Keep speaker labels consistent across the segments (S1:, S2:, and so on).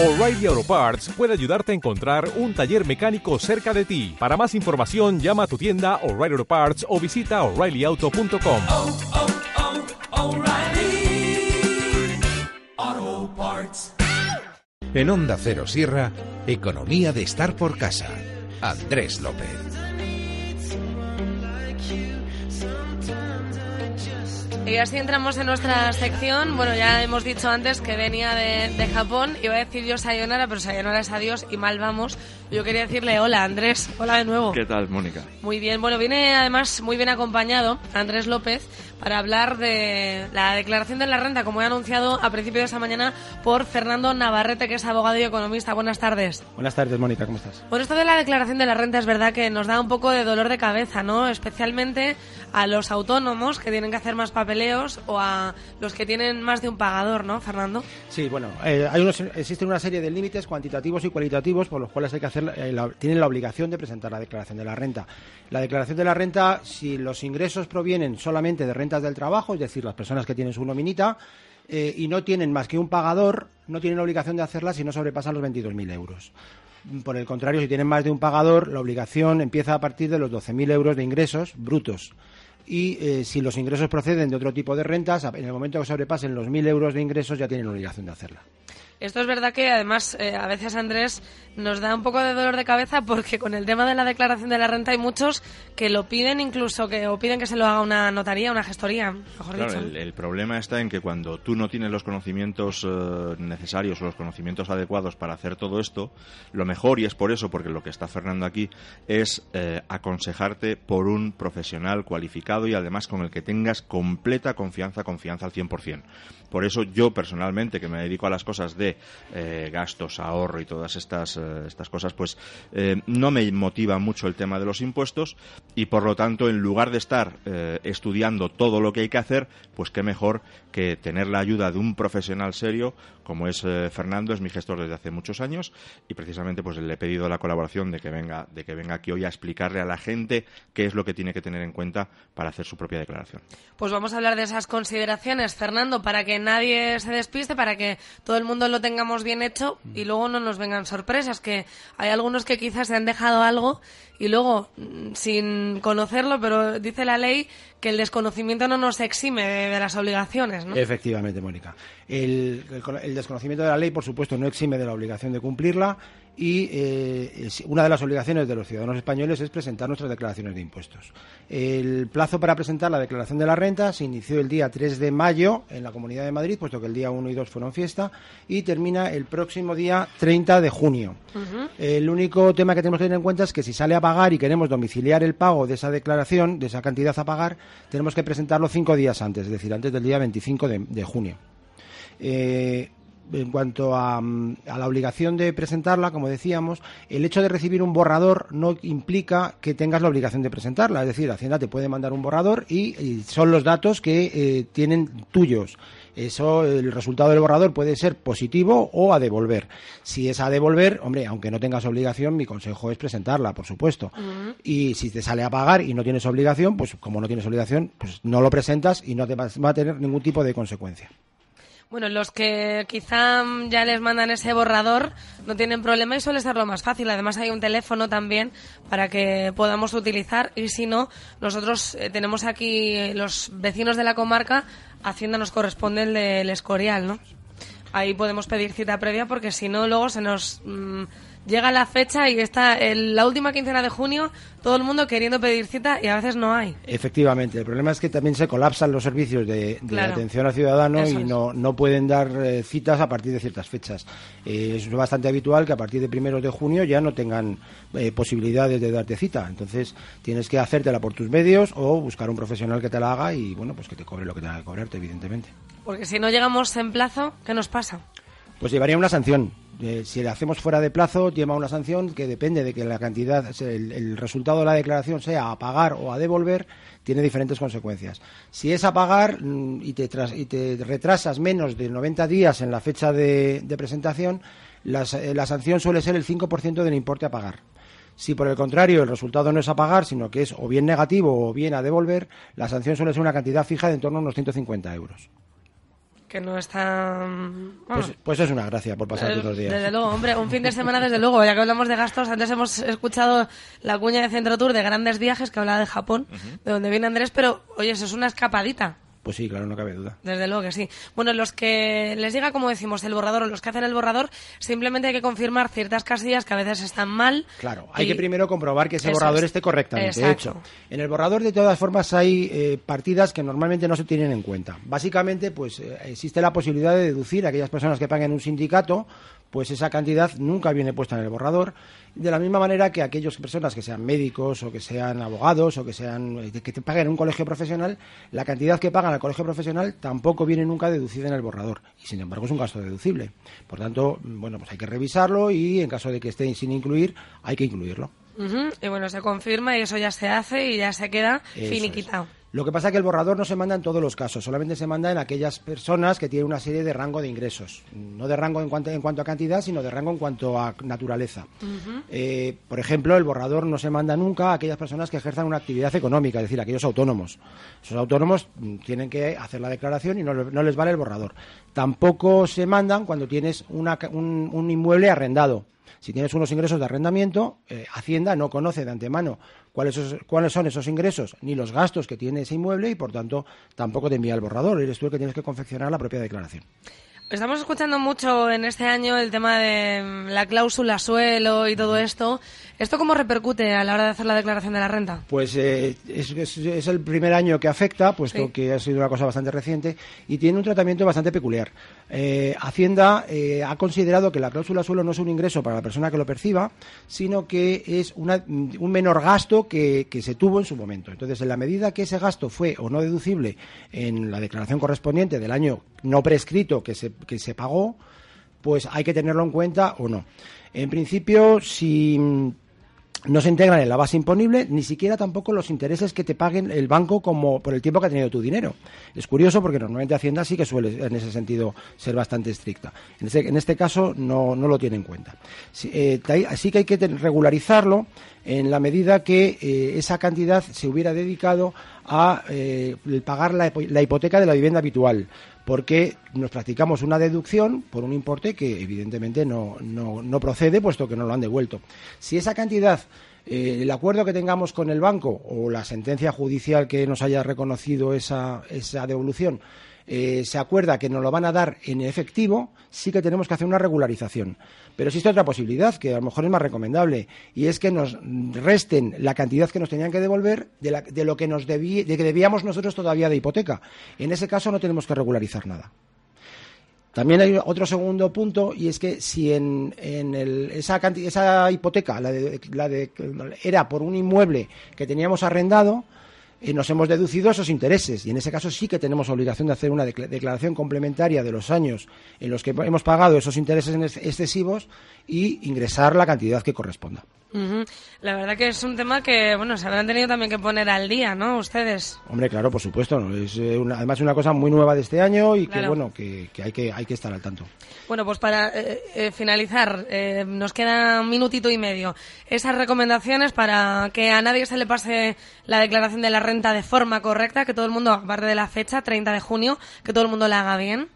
S1: O'Reilly Auto Parts puede ayudarte a encontrar un taller mecánico cerca de ti. Para más información, llama a tu tienda O'Reilly Auto Parts o visita oreillyauto.com.
S2: oh, oh, O'Reilly Auto Parts.
S3: En Onda Cero Sierra, Economía de estar por casa. Andrés López.
S4: Y así entramos en nuestra sección. Bueno, ya hemos dicho antes que venía de, de Japón. Iba a decir yo Sayonara, pero Sayonara es adiós y mal vamos. Yo quería decirle hola, Andrés. Hola de nuevo.
S5: ¿Qué tal, Mónica?
S4: Muy bien. Bueno, viene además muy bien acompañado Andrés López para hablar de la declaración de la renta, como he anunciado a principio de esta mañana por Fernando Navarrete, que es abogado y economista. Buenas tardes.
S6: Buenas tardes, Mónica, ¿cómo estás?
S4: Bueno, esto de la declaración de la renta es verdad que nos da un poco de dolor de cabeza, ¿no? Especialmente a los autónomos que tienen que hacer más papeleos o a los que tienen más de un pagador, ¿no, Fernando?
S6: Sí, bueno, eh, hay unos, existen una serie de límites cuantitativos y cualitativos por los cuales hay que hacer, eh, la- tienen la obligación de presentar la declaración de la renta. La declaración de la renta, si los ingresos provienen solamente de rentas del trabajo, es decir, las personas que tienen su nominita, eh, y no tienen más que un pagador, no tienen obligación de hacerla si no sobrepasan los 22.000 euros. Por el contrario, si tienen más de un pagador, la obligación empieza a partir de los 12.000 euros de ingresos brutos. Y eh, si los ingresos proceden de otro tipo de rentas, en el momento que sobrepasen los 1.000 euros de ingresos ya tienen obligación de hacerla.
S4: Esto es verdad que además eh, a veces Andrés nos da un poco de dolor de cabeza porque con el tema de la declaración de la renta hay muchos que lo piden incluso que o piden que se lo haga una notaría, una gestoría, mejor
S5: Claro,
S4: dicho.
S5: el, el problema está en que cuando tú no tienes los conocimientos eh, necesarios o los conocimientos adecuados para hacer todo esto, lo mejor, y es por eso, porque lo que está Fernando aquí, es eh, aconsejarte por un profesional cualificado y además con el que tengas completa confianza, confianza al 100%. Por eso yo personalmente, que me dedico a las cosas de eh, gastos, ahorro y todas estas, eh, estas cosas, pues eh, no me motiva mucho el tema de los impuestos y por lo tanto, en lugar de estar estudiando todo lo que hay que hacer, pues qué mejor que tener la ayuda de un profesional serio como es Fernando, es mi gestor desde hace muchos años y precisamente pues le he pedido la colaboración de que venga de que venga aquí hoy a explicarle a la gente qué es lo que tiene que tener en cuenta para hacer su propia declaración.
S4: Pues vamos a hablar de esas consideraciones, Fernando, para que nadie se despiste, para que todo el mundo lo tengamos bien hecho y luego no nos vengan sorpresas, que hay algunos que quizás se han dejado algo y luego, mm, sin conocerlo, pero dice la ley que el desconocimiento no nos exime de, de las obligaciones, ¿no?
S6: Efectivamente, Mónica. El, el- el desconocimiento de la ley, por supuesto, no exime de la obligación de cumplirla y eh, una de las obligaciones de los ciudadanos españoles es presentar nuestras declaraciones de impuestos. El plazo para presentar la declaración de la renta se inició el día 3 de mayo en la Comunidad de Madrid, puesto que el día 1 y 2 fueron fiesta, y termina el próximo día 30 de junio. El único tema que tenemos que tener en cuenta es que si sale a pagar y queremos domiciliar el pago de esa declaración, de esa cantidad a pagar, tenemos que presentarlo cinco días antes, es decir, antes del día 25 de, de junio. Eh, en cuanto a, mm, a la obligación de presentarla, como decíamos, el hecho de recibir un borrador no implica que tengas la obligación de presentarla. Es decir, Hacienda te puede mandar un borrador y, y son los datos que eh, tienen tuyos. Eso, el resultado del borrador puede ser positivo o a devolver. Si es a devolver, hombre, aunque no tengas obligación, mi consejo es presentarla, por supuesto. Y si te sale a pagar y no tienes obligación, pues como no tienes obligación, pues no lo presentas y no te va a tener ningún tipo de consecuencia.
S4: Bueno, los que quizá ya les mandan ese borrador no tienen problema y suele ser lo más fácil. Además hay un teléfono también para que podamos utilizar y si no, nosotros eh, tenemos aquí los vecinos de la comarca, Hacienda nos corresponde el del Escorial, ¿no? Ahí podemos pedir cita previa porque si no luego se nos mm, llega la fecha y está el- la última quincena de junio todo el mundo queriendo pedir cita y a veces no hay.
S6: Efectivamente, el problema es que también se colapsan los servicios de, de
S4: Claro.
S6: atención al ciudadano
S4: Eso
S6: y no, no pueden dar eh, citas a partir de ciertas fechas. Eh, es bastante habitual que a partir de primeros de junio ya no tengan eh, posibilidades de darte cita. Entonces tienes que hacértela por tus medios o buscar un profesional que te la haga y bueno, pues que te cobre lo que tenga que cobrarte, evidentemente.
S4: Porque si no llegamos en plazo, ¿qué nos pasa?
S6: Pues llevaría una sanción. Eh, si la hacemos fuera de plazo, lleva una sanción que depende de que la cantidad, el, el resultado de la declaración sea a pagar o a devolver, tiene diferentes consecuencias. Si es a pagar mm, y te, retrasas menos de 90 días en la fecha de, presentación, las- eh, la sanción suele ser el 5% del importe a pagar. Si por el contrario el resultado no es a pagar, sino que es o bien negativo o bien a devolver, la sanción suele ser una cantidad fija de en torno a unos 150 euros.
S4: Que no está...
S6: Pues, pues es una gracia por pasar
S4: Eh,
S6: unos días.
S4: Desde luego, hombre, un fin de semana desde luego, ya que hablamos de gastos, antes hemos escuchado la cuña de Centro Tour de grandes viajes que hablaba de Japón, de donde viene Andrés, pero oye, eso es una escapadita.
S6: Pues sí, claro, no cabe duda.
S4: Desde luego que sí. Bueno, los que les diga, como decimos, el borrador o los que hacen el borrador, simplemente hay que confirmar ciertas casillas que a veces están mal.
S6: Claro, hay
S4: y-
S6: que primero comprobar que ese
S4: Eso
S6: borrador
S4: es.
S6: esté correctamente
S4: Exacto.
S6: hecho. En el borrador, de todas formas, hay eh, partidas que normalmente no se tienen en cuenta. Básicamente, pues eh, existe la posibilidad de deducir a aquellas personas que paguen un sindicato, pues esa cantidad nunca viene puesta en el borrador. De la misma manera que aquellas personas que sean médicos o que sean abogados o que sean eh, que te paguen en un colegio profesional, la cantidad que pagan al colegio profesional tampoco viene nunca deducida en el borrador y sin embargo es un gasto deducible. Por tanto, bueno, pues hay que revisarlo y en caso de que esté sin incluir, hay que incluirlo.
S4: Y bueno, se confirma y eso ya se hace y ya se queda
S6: Eso
S4: finiquitado.
S6: es. Lo que pasa es que el borrador no se manda en todos los casos, solamente se manda en aquellas personas que tienen una serie de rango de ingresos. No de rango en cuanto, en cuanto a cantidad, sino de rango en cuanto a naturaleza. Eh, por ejemplo, el borrador no se manda nunca a aquellas personas que ejerzan una actividad económica, es decir, aquellos autónomos. Esos autónomos mm, tienen que hacer la declaración y no, le- no les vale el borrador. Tampoco se mandan cuando tienes una un inmueble arrendado. Si tienes unos ingresos de arrendamiento, eh, Hacienda no conoce de antemano cuáles, esos- cuáles son esos ingresos ni los gastos que tiene ese inmueble y, por tanto, tampoco te envía el borrador. Eres tú el que tienes que confeccionar la propia declaración.
S4: Estamos escuchando mucho en este año el tema de mm, la cláusula suelo y todo esto. ¿Esto cómo repercute a la hora de hacer la declaración de la renta?
S6: Pues eh, es, es- es el primer año que afecta, puesto
S4: Sí.
S6: que ha sido una cosa bastante reciente y tiene un tratamiento bastante peculiar. Eh, Hacienda eh, ha considerado que la cláusula suelo no es un ingreso para la persona que lo perciba, sino que es una- un menor gasto que, que se tuvo en su momento. Entonces, en la medida que ese gasto fue o no deducible en la declaración correspondiente del año no prescrito que se, que se pagó, pues hay que tenerlo en cuenta o no. En principio, si no se integran en la base imponible, ni siquiera tampoco los intereses que te paguen el banco como por el tiempo que ha tenido tu dinero. Es curioso porque normalmente Hacienda sí que suele en ese sentido ser bastante estricta. En este, caso no, no lo tiene en cuenta. Eh, Así que hay que regularizarlo en la medida que eh, esa cantidad se hubiera dedicado a eh, pagar la, la hipoteca de la vivienda habitual porque nos practicamos una deducción por un importe que evidentemente no, no, no procede, puesto que no lo han devuelto. Si esa cantidad, eh, el acuerdo que tengamos con el banco o la sentencia judicial que nos haya reconocido esa, esa devolución, eh, se acuerda que nos lo van a dar en efectivo, sí que tenemos que hacer una regularización. Pero existe otra posibilidad, que a lo mejor es más recomendable, y es que nos resten la cantidad que nos tenían que devolver de, la- de lo que nos debí- de que debíamos nosotros todavía de hipoteca. En ese caso no tenemos que regularizar nada. También hay otro segundo punto y es que si en, en el- esa, canti- esa hipoteca la de- la de- era por un inmueble que teníamos arrendado, eh, nos hemos deducido esos intereses y en ese caso sí que tenemos obligación de hacer una decla- declaración complementaria de los años en los que hemos pagado esos intereses excesivos y ingresar la cantidad que corresponda.
S4: La verdad que es un tema que, bueno, se habrán tenido también que poner al día, ¿no? Ustedes.
S6: Hombre, claro, por supuesto. ¿no? Es eh, una- además una cosa muy nueva de este año y que bueno que, que hay que hay que estar al tanto.
S4: Bueno, pues para eh, eh, finalizar, eh, nos queda un minutito y medio. Esas recomendaciones para que a nadie se le pase la declaración de la renta de forma correcta, que todo el mundo, aparte de la fecha, 30 de junio, que todo el mundo la haga bien.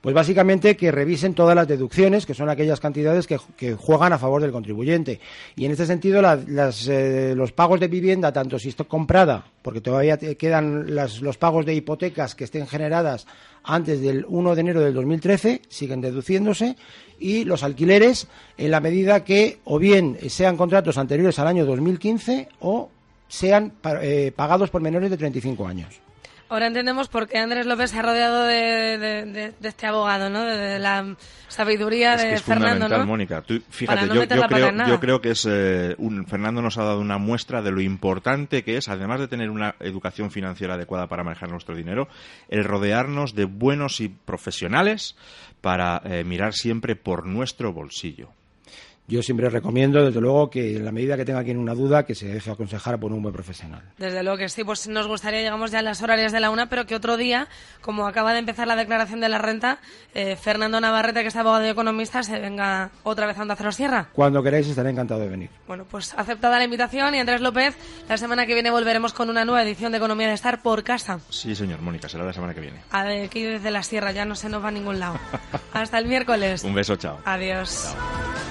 S6: Pues básicamente que revisen todas las deducciones, que son aquellas cantidades que, juegan a favor del contribuyente. Y en este sentido, la- las, eh, los pagos de vivienda, tanto si está comprada, porque todavía quedan los pagos de hipotecas que estén generadas antes del 1 de enero del 2013, siguen deduciéndose, y los alquileres en la medida que o bien sean contratos anteriores al año 2015 o sean eh, pagados por menores de 35 años.
S4: Ahora entendemos por qué Andrés López se ha rodeado de, de- de- de este abogado, ¿no? De, de la sabiduría
S5: Es
S4: de
S5: que es
S4: Fernando,
S5: fundamental,
S4: ¿no?
S5: Mónica. Tú, fíjate,
S4: no
S5: yo, creo, yo que es un, Fernando nos ha dado una muestra de lo importante que es, además de tener una educación financiera adecuada para manejar nuestro dinero, el rodearnos de buenos y profesionales para eh, mirar siempre por nuestro bolsillo.
S6: Yo siempre recomiendo, desde luego, que en la medida que tenga quien una duda, que se deje aconsejar por un buen profesional.
S4: Desde luego que sí, pues nos gustaría, llegamos ya a las horarias de la una, pero que otro día, como acaba de empezar la declaración de la renta, eh, Fernando Navarrete, que es abogado y economista, se venga otra vez a Onda Cero Sierra.
S6: Cuando queráis, estaré encantado de venir.
S4: Bueno, pues aceptada la invitación y Andrés López, la semana que viene volveremos con una nueva edición de Economía de Estar por casa.
S5: Sí, señor, Mónica, será la semana que viene.
S4: Aquí desde la sierra, ya no se nos va a ningún lado. Hasta el miércoles.
S5: Un beso, chao.
S4: Adiós.
S5: Chao.